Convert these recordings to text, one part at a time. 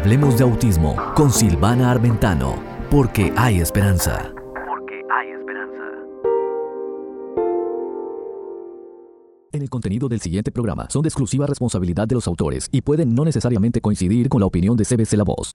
Hablemos de autismo con Silvana Armentano, porque hay esperanza. Porque hay esperanza. En el contenido del siguiente programa son de exclusiva responsabilidad de los autores y pueden no necesariamente coincidir con la opinión de CBC La Voz.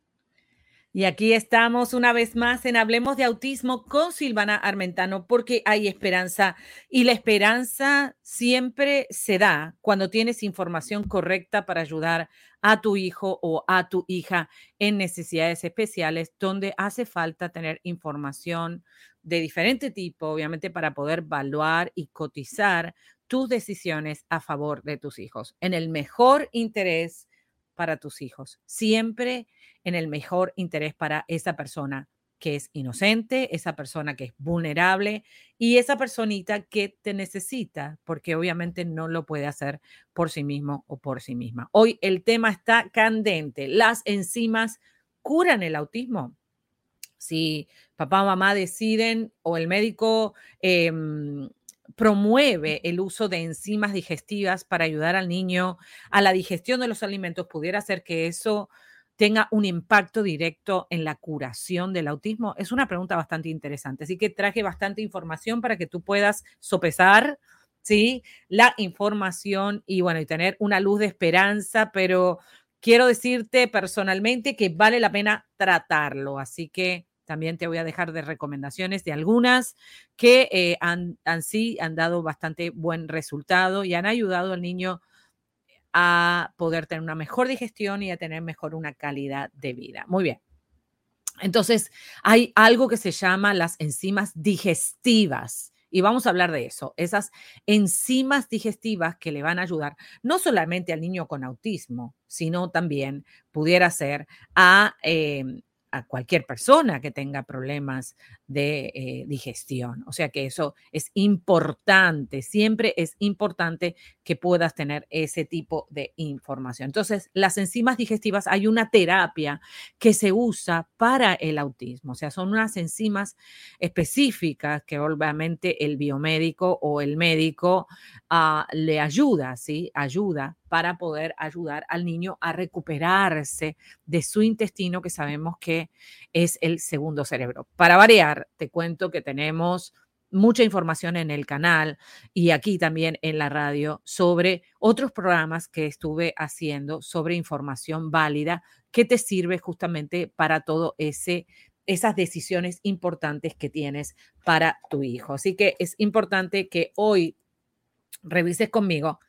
Y aquí estamos una vez más en Hablemos de Autismo con Silvana Armentano, porque hay esperanza y la esperanza siempre se da cuando tienes información correcta para ayudar a tu hijo o a tu hija en necesidades especiales, donde hace falta tener información de diferente tipo, obviamente, para poder evaluar y cotizar tus decisiones a favor de tus hijos. En el mejor interés para tus hijos, siempre en el mejor interés para esa persona que es inocente, esa persona que es vulnerable y esa personita que te necesita, porque obviamente no lo puede hacer por sí mismo o por sí misma. Hoy el tema está candente. Las enzimas curan el autismo. Si papá o mamá deciden o el médico em, promueve el uso de enzimas digestivas para ayudar al niño a la digestión de los alimentos, pudiera ser que eso tenga un impacto directo en la curación del autismo? Es una pregunta bastante interesante. Así que traje bastante información para que tú puedas sopesar, ¿sí? La información y bueno, y tener una luz de esperanza, pero quiero decirte personalmente que vale la pena tratarlo. Así que también te voy a dejar de recomendaciones de algunas que eh, han, sí han dado bastante buen resultado y han ayudado al niño a poder tener una mejor digestión y a tener mejor una calidad de vida. Muy bien. Entonces, hay algo que se llama las enzimas digestivas. Y vamos a hablar de eso, esas enzimas digestivas que le van a ayudar no solamente al niño con autismo, sino también pudiera ser a em, a cualquier persona que tenga problemas de eh, digestión. O sea que eso es importante, siempre es importante que puedas tener ese tipo de información. Entonces, las enzimas digestivas, hay una terapia que se usa para el autismo, o sea, son unas enzimas específicas que obviamente el biomédico o el médico ah, le ayuda, ¿sí? Ayuda para poder ayudar al niño a recuperarse de su intestino, que sabemos que es el segundo cerebro. Para variar, te cuento que tenemos mucha información en el canal y aquí también en la radio sobre otros programas que estuve haciendo sobre información válida que te sirve justamente para todo ese esas decisiones importantes que tienes para tu hijo. Así que es importante que hoy revises conmigo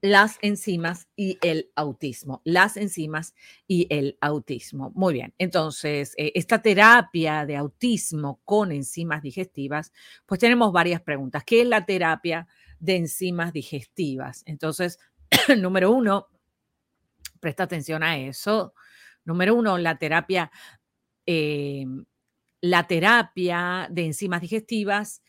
las enzimas y el autismo. Las enzimas y el autismo. Muy bien. Entonces, eh, esta terapia de autismo con enzimas digestivas, pues tenemos varias preguntas. ¿Qué es la terapia de enzimas digestivas? Entonces, número uno, presta atención a eso. Número uno, la terapia, em, la terapia de enzimas digestivas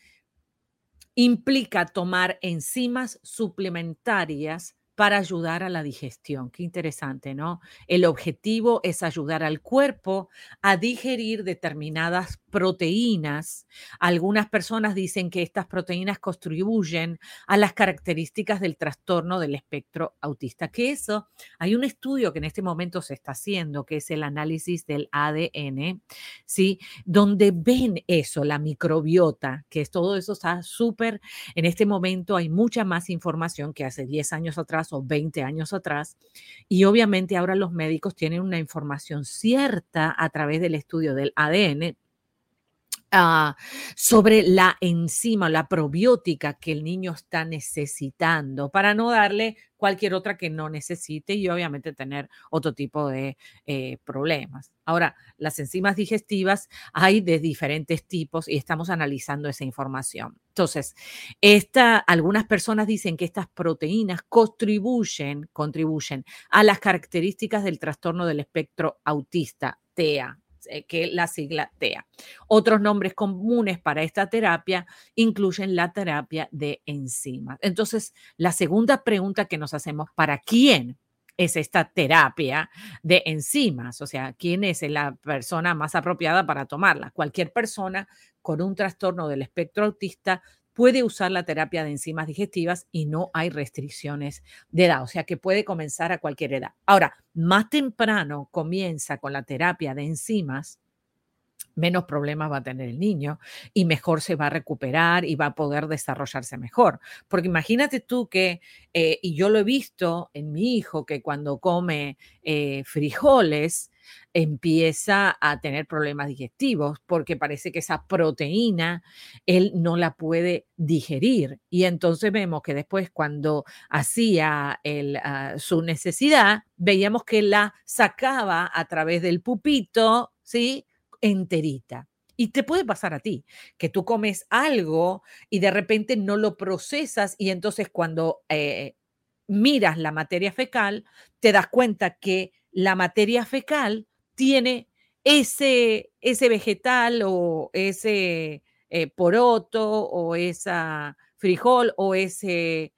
implica tomar enzimas suplementarias para ayudar a la digestión. Qué interesante, ¿no? El objetivo es ayudar al cuerpo a digerir determinadas proteínas. Algunas personas dicen que estas proteínas contribuyen a las características del trastorno del espectro autista. Que eso, hay un estudio que en este momento se está haciendo, que es el análisis del ADN, ¿sí? Donde ven eso, la microbiota, que es todo eso está súper, en este momento hay mucha más información que hace 10 años atrás o 20 años atrás. Y obviamente ahora los médicos tienen una información cierta a través del estudio del ADN Ah, sobre la enzima, la probiótica que el niño está necesitando para no darle cualquier otra que no necesite y obviamente tener otro tipo de eh, problemas. Ahora, las enzimas digestivas hay de diferentes tipos y estamos analizando esa información. Entonces, esta, algunas personas dicen que estas proteínas contribuyen, contribuyen a las características del trastorno del espectro autista, TEA, que la sigla TEA. Otros nombres comunes para esta terapia incluyen la terapia de enzimas. Entonces, la segunda pregunta que nos hacemos, ¿para quién es esta terapia de enzimas? O sea, ¿quién es la persona más apropiada para tomarla? Cualquier persona con un trastorno del espectro autista puede usar la terapia de enzimas digestivas y no hay restricciones de edad, o sea que puede comenzar a cualquier edad. Ahora, más temprano comienza con la terapia de enzimas, menos problemas va a tener el niño y mejor se va a recuperar y va a poder desarrollarse mejor. Porque imagínate tú que, eh, y yo lo he visto en mi hijo, que cuando come eh, frijoles, empieza a tener problemas digestivos porque parece que esa proteína él no la puede digerir. Y entonces vemos que después cuando hacía ah, su necesidad, veíamos que la sacaba a través del pupito, ¿sí? enterita. Y te puede pasar a ti, que tú comes algo y de repente no lo procesas y entonces cuando eh, miras la materia fecal, te das cuenta que la materia fecal tiene ese, ese vegetal o ese eh, poroto o esa frijol o ese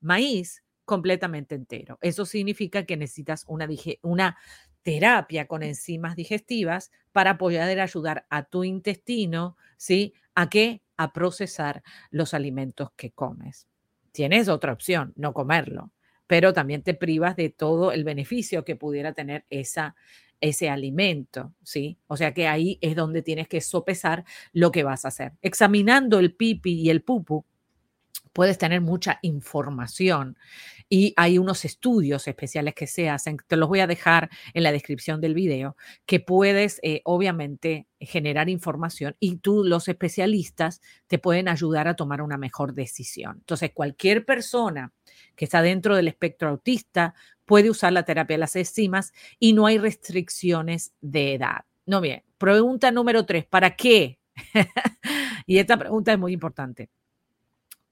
maíz completamente entero. Eso significa que necesitas una, una terapia con enzimas digestivas para poder ayudar a tu intestino, ¿sí? ¿A qué? A procesar los alimentos que comes. Tienes otra opción, no comerlo, pero también te privas de todo el beneficio que pudiera tener esa, ese alimento, ¿sí? O sea que ahí es donde tienes que sopesar lo que vas a hacer. Examinando el pipi y el pupu, puedes tener mucha información y hay unos estudios especiales que se hacen, te los voy a dejar en la descripción del video, que puedes eh, obviamente generar información y tú, los especialistas, te pueden ayudar a tomar una mejor decisión. Entonces, cualquier persona que está dentro del espectro autista puede usar la terapia de las enzimas y no hay restricciones de edad. No bien, pregunta número tres, ¿para qué? y esta pregunta es muy importante.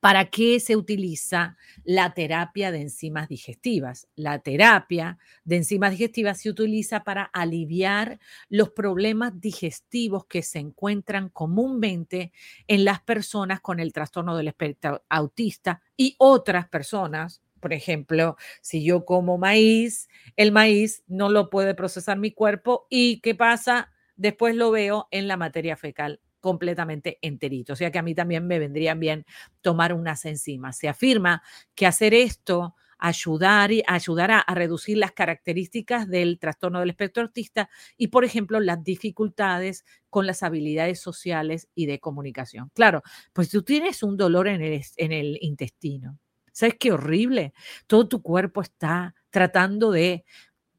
¿Para qué se utiliza la terapia de enzimas digestivas? La terapia de enzimas digestivas se utiliza para aliviar los problemas digestivos que se encuentran comúnmente en las personas con el trastorno del espectro autista y otras personas. Por ejemplo, si yo como maíz, el maíz no lo puede procesar mi cuerpo y ¿qué pasa? Después lo veo en la materia fecal completamente enterito. O sea que a mí también me vendrían bien tomar unas enzimas. Se afirma que hacer esto ayudar, ayudará a reducir las características del trastorno del espectro autista y, por ejemplo, las dificultades con las habilidades sociales y de comunicación. Claro, pues tú tienes un dolor en el, en el intestino. ¿Sabes qué horrible? Todo tu cuerpo está tratando de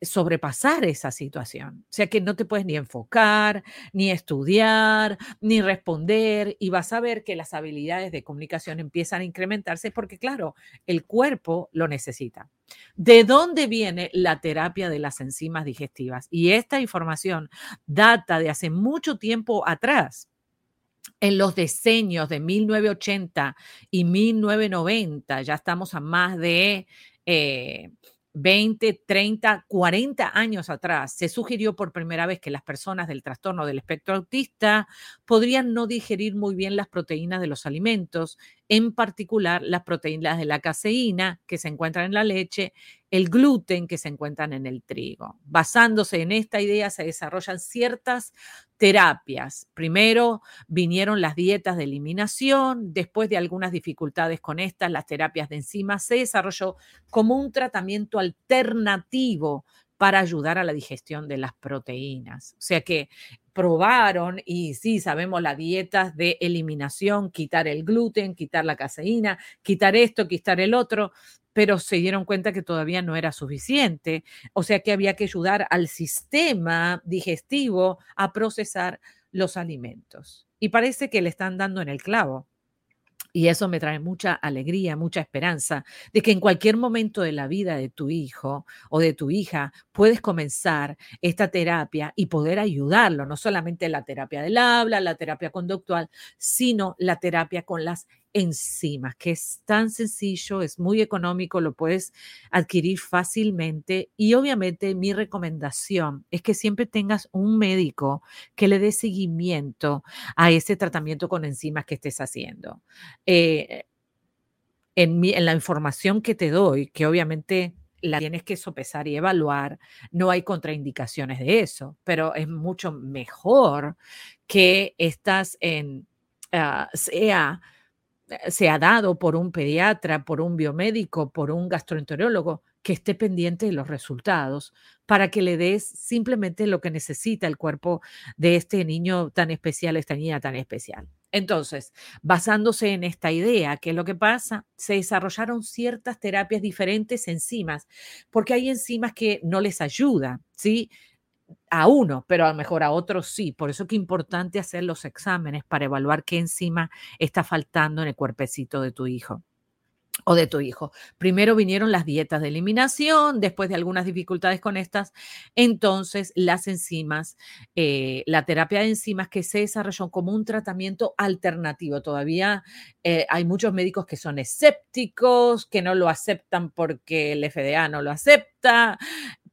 sobrepasar esa situación. O sea que no te puedes ni enfocar, ni estudiar, ni responder y vas a ver que las habilidades de comunicación empiezan a incrementarse porque, claro, el cuerpo lo necesita. ¿De dónde viene la terapia de las enzimas digestivas? Y esta información data de hace mucho tiempo atrás en los diseños de 1980 y 1990, ya estamos a más de eh, 20, 30, 40 años atrás se sugirió por primera vez que las personas del trastorno del espectro autista podrían no digerir muy bien las proteínas de los alimentos, en particular las proteínas de la caseína que se encuentran en la leche, el gluten que se encuentran en el trigo. Basándose en esta idea se desarrollan ciertas terapias. Primero vinieron las dietas de eliminación, después de algunas dificultades con estas, las terapias de enzimas, se desarrolló como un tratamiento alternativo para ayudar a la digestión de las proteínas. O sea que probaron, y sí, sabemos las dietas de eliminación, quitar el gluten, quitar la caseína, quitar esto, quitar el otro, pero se dieron cuenta que todavía no era suficiente. O sea que había que ayudar al sistema digestivo a procesar los alimentos. Y parece que le están dando en el clavo. Y eso me trae mucha alegría, mucha esperanza de que en cualquier momento de la vida de tu hijo o de tu hija puedes comenzar esta terapia y poder ayudarlo, no solamente la terapia del habla, la terapia conductual, sino la terapia con las enzimas, que es tan sencillo, es muy económico, lo puedes adquirir fácilmente y obviamente mi recomendación es que siempre tengas un médico que le dé seguimiento a ese tratamiento con enzimas que estés haciendo. Eh, en, en la información que te doy, que obviamente la tienes que sopesar y evaluar, no hay contraindicaciones de eso, pero es mucho mejor que estás en ah, sea se ha dado por un pediatra, por un biomédico, por un gastroenterólogo que esté pendiente de los resultados para que le des simplemente lo que necesita el cuerpo de este niño tan especial, esta niña tan especial. Entonces, basándose en esta idea, ¿qué es lo que pasa? Se desarrollaron ciertas terapias diferentes enzimas, porque hay enzimas que no les ayudan, ¿sí? A uno, pero a lo mejor a otros sí. Por eso es importante hacer los exámenes para evaluar qué enzima está faltando en el cuerpecito de tu hijo o de tu hijo. Primero vinieron las dietas de eliminación, después de algunas dificultades con estas, entonces las enzimas, eh, la terapia de enzimas que se desarrolló como un tratamiento alternativo. Todavía eh, hay muchos médicos que son escépticos, que no lo aceptan porque el FDA no lo acepta,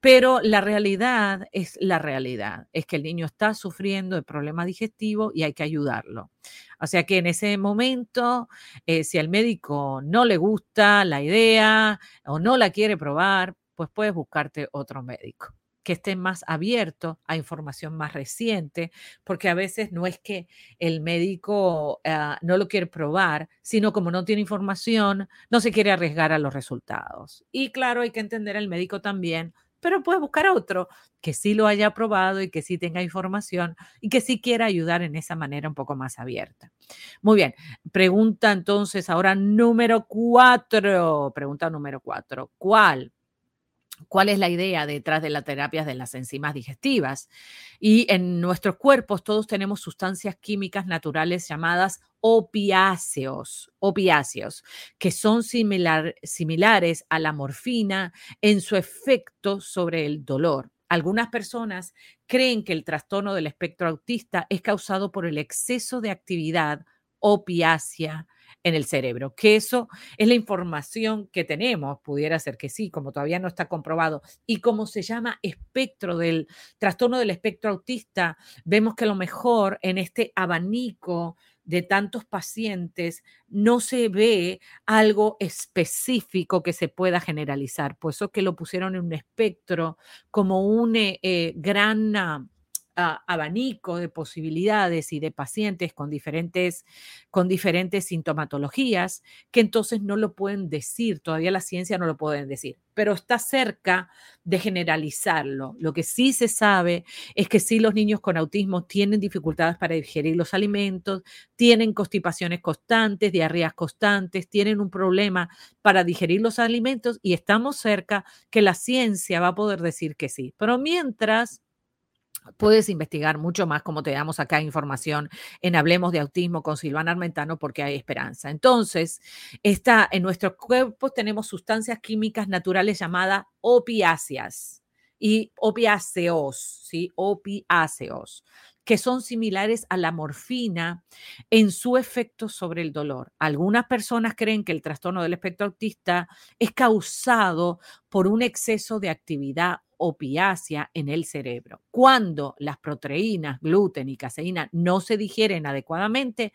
pero la realidad es la realidad, es que el niño está sufriendo de problemas digestivos y hay que ayudarlo. O sea que en ese momento, eh, si al médico no le gusta la idea o no la quiere probar, pues puedes buscarte otro médico que esté más abierto a información más reciente, porque a veces no es que el médico ah, no lo quiere probar, sino como no tiene información, no se quiere arriesgar a los resultados. Y claro, hay que entender al médico también pero puedes buscar otro que sí lo haya probado y que sí tenga información y que sí quiera ayudar en esa manera un poco más abierta. Muy bien, pregunta entonces ahora número cuatro, pregunta número cuatro, ¿cuál ¿Cuál es la idea detrás de las terapias de las enzimas digestivas? Y en nuestros cuerpos todos tenemos sustancias químicas naturales llamadas opiáceos, opiáceos, que son similares a la morfina en su efecto sobre el dolor. Algunas personas creen que el trastorno del espectro autista es causado por el exceso de actividad opiácea en el cerebro, que eso es la información que tenemos, pudiera ser que sí, como todavía no está comprobado, y como se llama espectro del trastorno del espectro autista, vemos que a lo mejor en este abanico de tantos pacientes no se ve algo específico que se pueda generalizar, por eso que lo pusieron en un espectro como un eh, eh, abanico de posibilidades y de pacientes con diferentes, con diferentes sintomatologías que entonces no lo pueden decir, todavía la ciencia no lo pueden decir, pero está cerca de generalizarlo. Lo que sí se sabe es que sí los niños con autismo tienen dificultades para digerir los alimentos, tienen constipaciones constantes, diarreas constantes, tienen un problema para digerir los alimentos y estamos cerca que la ciencia va a poder decir que sí. Pero mientras Puedes investigar mucho más, como te damos acá información en Hablemos de Autismo con Silvana Armentano, porque hay esperanza. Entonces, está, en nuestro cuerpo tenemos sustancias químicas naturales llamadas opiáceas y opiáceos, ¿sí? Opiáceos que son similares a la morfina en su efecto sobre el dolor. Algunas personas creen que el trastorno del espectro autista es causado por un exceso de actividad opiácea en el cerebro. Cuando las proteínas, gluten y caseína no se digieren adecuadamente,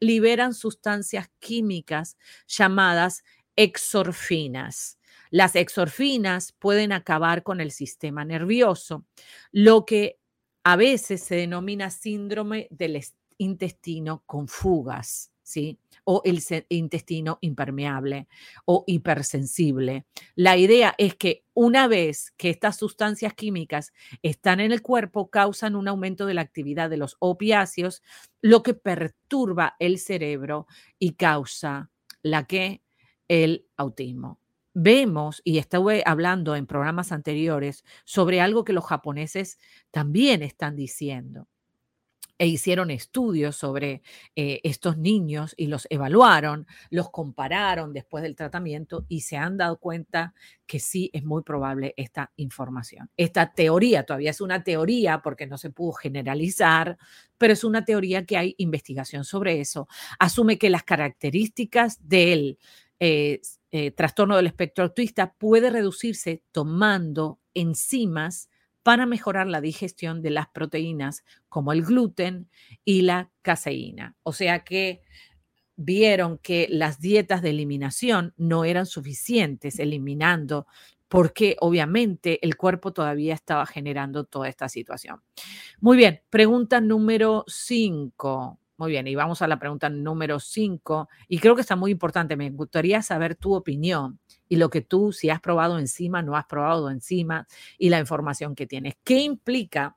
liberan sustancias químicas llamadas exorfinas. Las exorfinas pueden acabar con el sistema nervioso, lo que a veces se denomina síndrome del intestino con fugas, ¿sí? O el intestino impermeable o hipersensible. La idea es que una vez que estas sustancias químicas están en el cuerpo, causan un aumento de la actividad de los opiáceos, lo que perturba el cerebro y causa la que el autismo vemos, y estuve hablando en programas anteriores, sobre algo que los japoneses también están diciendo. E hicieron estudios sobre eh, estos niños y los evaluaron, los compararon después del tratamiento y se han dado cuenta que sí es muy probable esta información. Esta teoría todavía es una teoría porque no se pudo generalizar, pero es una teoría que hay investigación sobre eso. Asume que las características del eh, eh, trastorno del espectro autista puede reducirse tomando enzimas para mejorar la digestión de las proteínas como el gluten y la caseína. O sea que vieron que las dietas de eliminación no eran suficientes eliminando porque obviamente el cuerpo todavía estaba generando toda esta situación. Muy bien, pregunta número 5. Muy bien, y vamos a la pregunta número 5, y creo que está muy importante. Me gustaría saber tu opinión y lo que tú, si has probado encima, no has probado encima, y la información que tienes. ¿Qué implica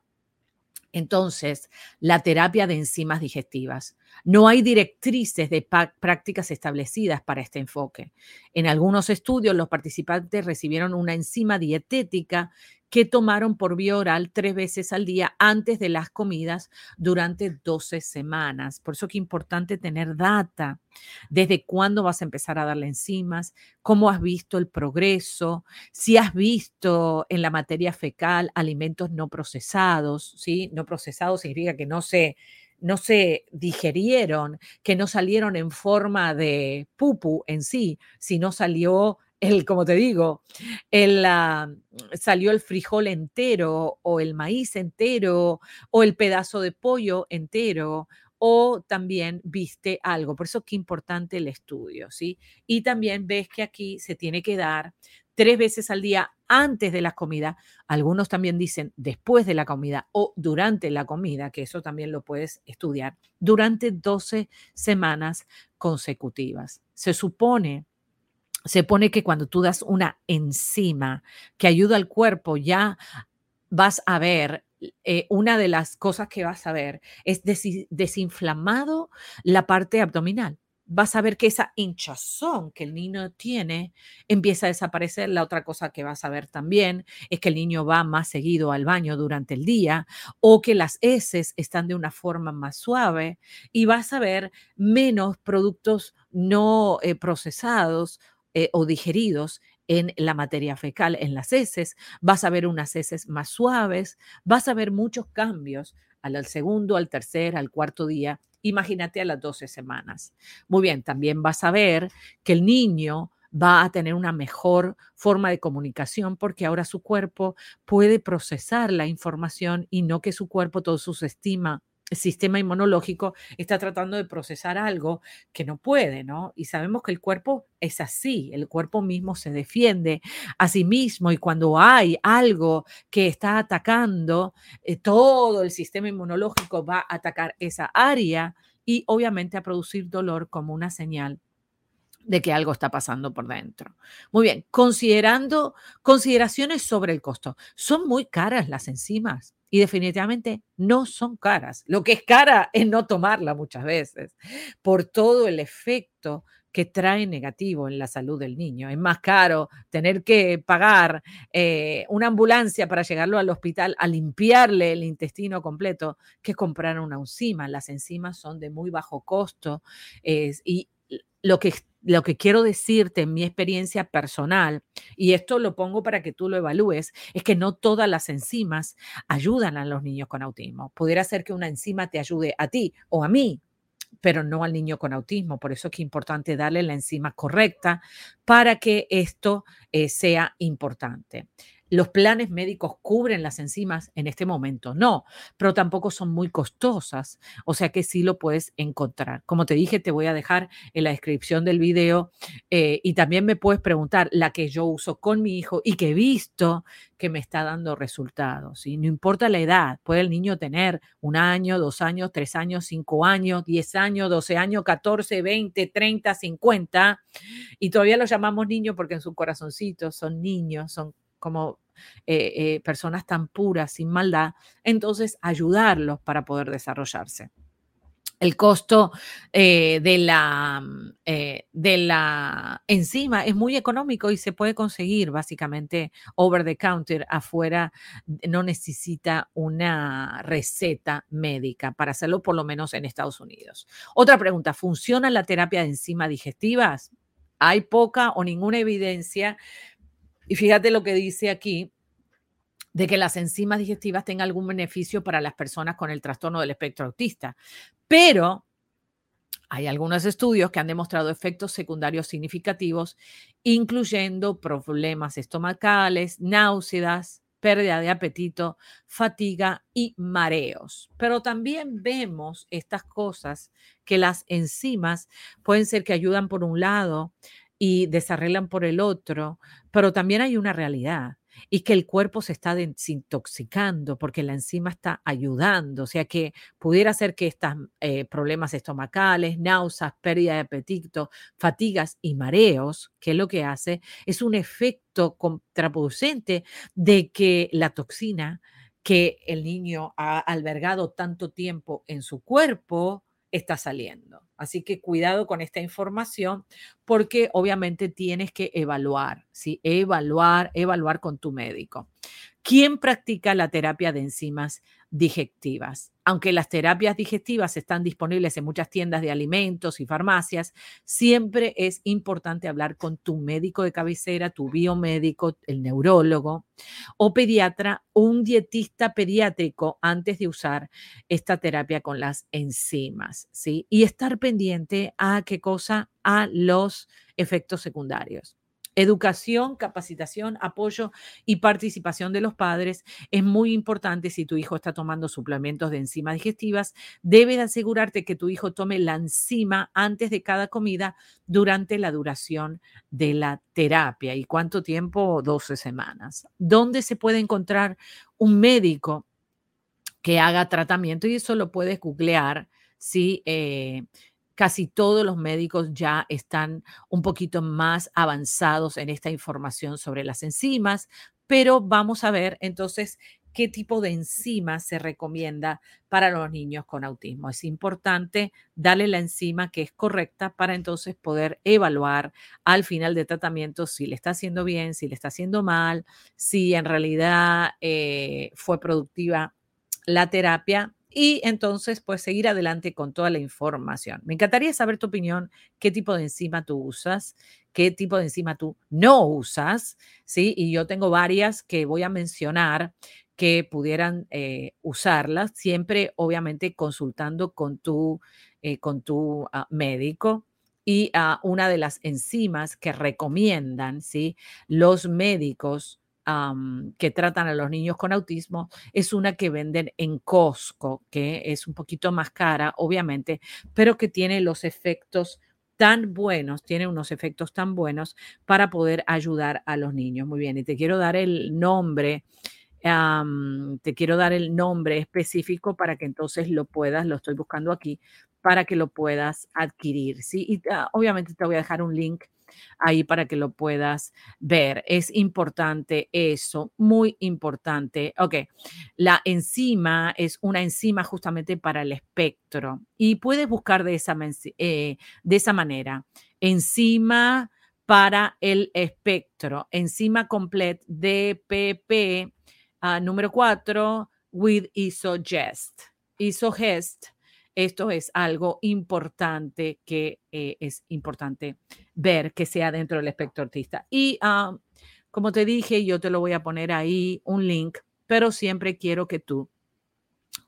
entonces la terapia de enzimas digestivas? No hay directrices de prácticas establecidas para este enfoque. En algunos estudios, los participantes recibieron una enzima dietética que tomaron por vía oral tres veces al día antes de las comidas durante 12 semanas. Por eso que es importante tener data. Desde cuándo vas a empezar a darle enzimas, cómo has visto el progreso, si has visto en la materia fecal alimentos no procesados, ¿sí? No procesados significa que no se no se digerieron, que no salieron en forma de pupu en sí, sino salió el, como te digo, el, salió el frijol entero o el maíz entero o el pedazo de pollo entero o también viste algo. Por eso qué importante el estudio, ¿sí? Y también ves que aquí se tiene que dar tres veces al día antes de la comida. Algunos también dicen después de la comida o durante la comida, que eso también lo puedes estudiar, durante 12 semanas consecutivas. Se supone se pone que cuando tú das una enzima que ayuda al cuerpo, ya vas a ver, eh, una de las cosas que vas a ver es desinflamado la parte abdominal. Vas a ver que esa hinchazón que el niño tiene empieza a desaparecer. La otra cosa que vas a ver también es que el niño va más seguido al baño durante el día o que las heces están de una forma más suave y vas a ver menos productos no eh, procesados eh, o digeridos en la materia fecal, en las heces, vas a ver unas heces más suaves, vas a ver muchos cambios al, segundo, al tercer, al cuarto día. Imagínate a las 12 semanas. Muy bien, también vas a ver que el niño va a tener una mejor forma de comunicación porque ahora su cuerpo puede procesar la información y no que su cuerpo, todo su estima el sistema inmunológico está tratando de procesar algo que no puede, ¿no? Y sabemos que el cuerpo es así, el cuerpo mismo se defiende a sí mismo y cuando hay algo que está atacando, eh, todo el sistema inmunológico va a atacar esa área y obviamente a producir dolor como una señal de que algo está pasando por dentro. Muy bien, considerando consideraciones sobre el costo. Son muy caras las enzimas y definitivamente no son caras. Lo que es cara es no tomarla muchas veces por todo el efecto que trae negativo en la salud del niño. Es más caro tener que pagar eh, una ambulancia para llegarlo al hospital a limpiarle el intestino completo que comprar una enzima. Las enzimas son de muy bajo costo y lo que lo que quiero decirte en mi experiencia personal, y esto lo pongo para que tú lo evalúes, es que no todas las enzimas ayudan a los niños con autismo. Pudiera ser que una enzima te ayude a ti o a mí, pero no al niño con autismo. Por eso es que es importante darle la enzima correcta para que esto eh, sea importante los planes médicos cubren las enzimas en este momento, no, pero tampoco son muy costosas, o sea que sí lo puedes encontrar. Como te dije, te voy a dejar en la descripción del video eh, y también me puedes preguntar la que yo uso con mi hijo y que he visto que me está dando resultados. Y no importa la edad, puede el niño tener un año, dos años, tres años, cinco años, diez años, doce años, catorce, veinte, treinta, cincuenta, y todavía los llamamos niños porque en su corazoncito son niños, son como eh, eh, personas tan puras, sin maldad, entonces ayudarlos para poder desarrollarse. El costo eh, de, la, mm, de la enzima es muy económico y se puede conseguir básicamente over the counter afuera. No necesita una receta médica para hacerlo, por lo menos en Estados Unidos. Otra pregunta, ¿funciona la terapia de enzimas digestivas? Hay poca o ninguna evidencia y fíjate lo que dice aquí, de que las enzimas digestivas tengan algún beneficio para las personas con el trastorno del espectro autista. Pero hay algunos estudios que han demostrado efectos secundarios significativos, incluyendo problemas estomacales, náuseas, pérdida de apetito, fatiga y mareos. Pero también vemos estas cosas que las enzimas pueden ser que ayudan por un lado y desarreglan por el otro, pero también hay una realidad y que el cuerpo se está desintoxicando porque la enzima está ayudando. O sea que pudiera ser que estos eh, problemas estomacales, náuseas, pérdida de apetito, fatigas y mareos, que es lo que hace, es un efecto contraproducente de que la toxina que el niño ha albergado tanto tiempo en su cuerpo está saliendo. Así que cuidado con esta información porque obviamente tienes que evaluar, ¿sí? Evaluar, evaluar con tu médico. ¿Quién practica la terapia de enzimas digestivas? Aunque las terapias digestivas están disponibles en muchas tiendas de alimentos y farmacias, siempre es importante hablar con tu médico de cabecera, tu biomédico, el neurólogo o pediatra un dietista pediátrico antes de usar esta terapia con las enzimas, ¿sí? Y estar pendiente a qué cosa, a los efectos secundarios. Educación, capacitación, apoyo y participación de los padres es muy importante si tu hijo está tomando suplementos de enzimas digestivas. Debes asegurarte que tu hijo tome la enzima antes de cada comida durante la duración de la terapia. ¿Y cuánto tiempo? 12 semanas. ¿Dónde se puede encontrar un médico que haga tratamiento? Y eso lo puedes googlear. Sí, eh, casi todos los médicos ya están un poquito más avanzados en esta información sobre las enzimas, pero vamos a ver entonces qué tipo de enzima se recomienda para los niños con autismo. Es importante darle la enzima que es correcta para entonces poder evaluar al final de tratamiento si le está haciendo bien, si le está haciendo mal, si en realidad eh, fue productiva la terapia y entonces pues seguir adelante con toda la información. Me encantaría saber tu opinión, qué tipo de enzima tú usas, qué tipo de enzima tú no usas, ¿sí? Y yo tengo varias que voy a mencionar que pudieran eh, usarlas, siempre obviamente consultando con tu, eh, con tu ah, médico. Y uh, una de las enzimas que recomiendan, ¿sí? Los médicos que tratan a los niños con autismo es una que venden en Costco, que es un poquito más cara, obviamente, pero que tiene los efectos tan buenos, tiene unos efectos tan buenos para poder ayudar a los niños. Muy bien, y te quiero dar el nombre. te quiero dar el nombre específico para que entonces lo puedas, lo estoy buscando aquí, para que lo puedas adquirir. ¿sí? Y ah, obviamente te voy a dejar un link ahí para que lo puedas ver. Es importante eso, muy importante. Ok, la enzima es una enzima justamente para el espectro y puedes buscar de esa, eh, de esa manera. Enzima para el espectro, enzima complete DPP uh, número 4 with isogest. Isogest esto es algo importante que eh, es importante ver que sea dentro del espectro artista. Y ah, como te dije, yo te lo voy a poner ahí un link, pero siempre quiero que tú,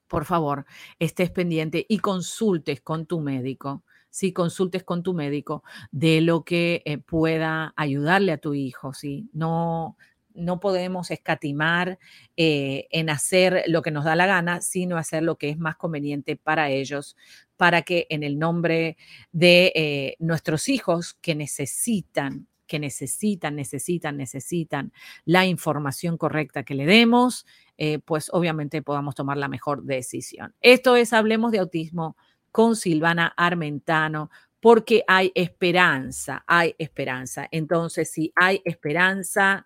por favor, estés pendiente y consultes con tu médico. Si consultes con tu médico de lo que eh, pueda ayudarle a tu hijo, ¿sí? No, no podemos escatimar eh, en hacer lo que nos da la gana, sino hacer lo que es más conveniente para ellos, para que en el nombre de eh, nuestros hijos que necesitan que necesitan, necesitan, necesitan la información correcta que le demos, eh, pues obviamente podamos tomar la mejor decisión. Esto es Hablemos de Autismo con Silvana Armentano, porque hay esperanza, hay esperanza. Entonces, si hay esperanza,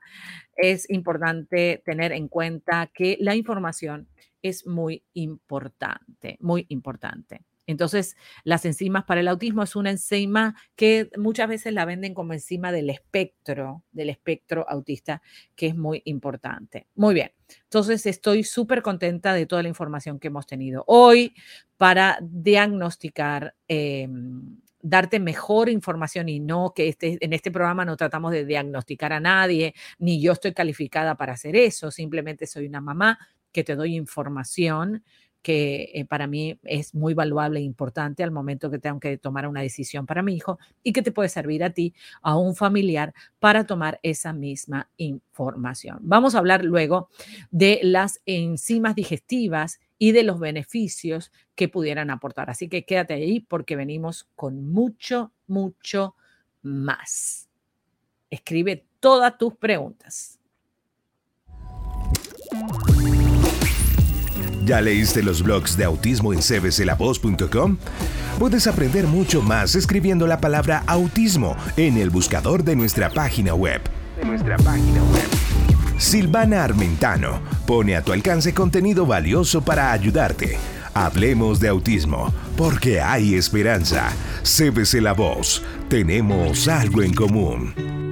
es importante tener en cuenta que la información es muy importante, muy importante. Entonces, las enzimas para el autismo es una enzima que muchas veces la venden como enzima del espectro, del espectro autista, que es muy importante. Muy bien. Entonces, estoy súper contenta de toda la información que hemos tenido hoy para diagnosticar em, darte mejor información y no que este, en este programa no tratamos de diagnosticar a nadie, ni yo estoy calificada para hacer eso, simplemente soy una mamá que te doy información que eh, para mí es muy valuable e importante al momento que tengo que tomar una decisión para mi hijo y que te puede servir a ti, a un familiar, para tomar esa misma información. Vamos a hablar luego de las enzimas digestivas y de los beneficios que pudieran aportar. Así que quédate ahí porque venimos con mucho, mucho más. Escribe todas tus preguntas. ¿Ya leíste los blogs de autismo en cbclavoz.com? Puedes aprender mucho más escribiendo la palabra autismo en el buscador de nuestra página web. De nuestra página web. Silvana Armentano pone a tu alcance contenido valioso para ayudarte. Hablemos de autismo, porque hay esperanza. CBC Voz, tenemos algo en común.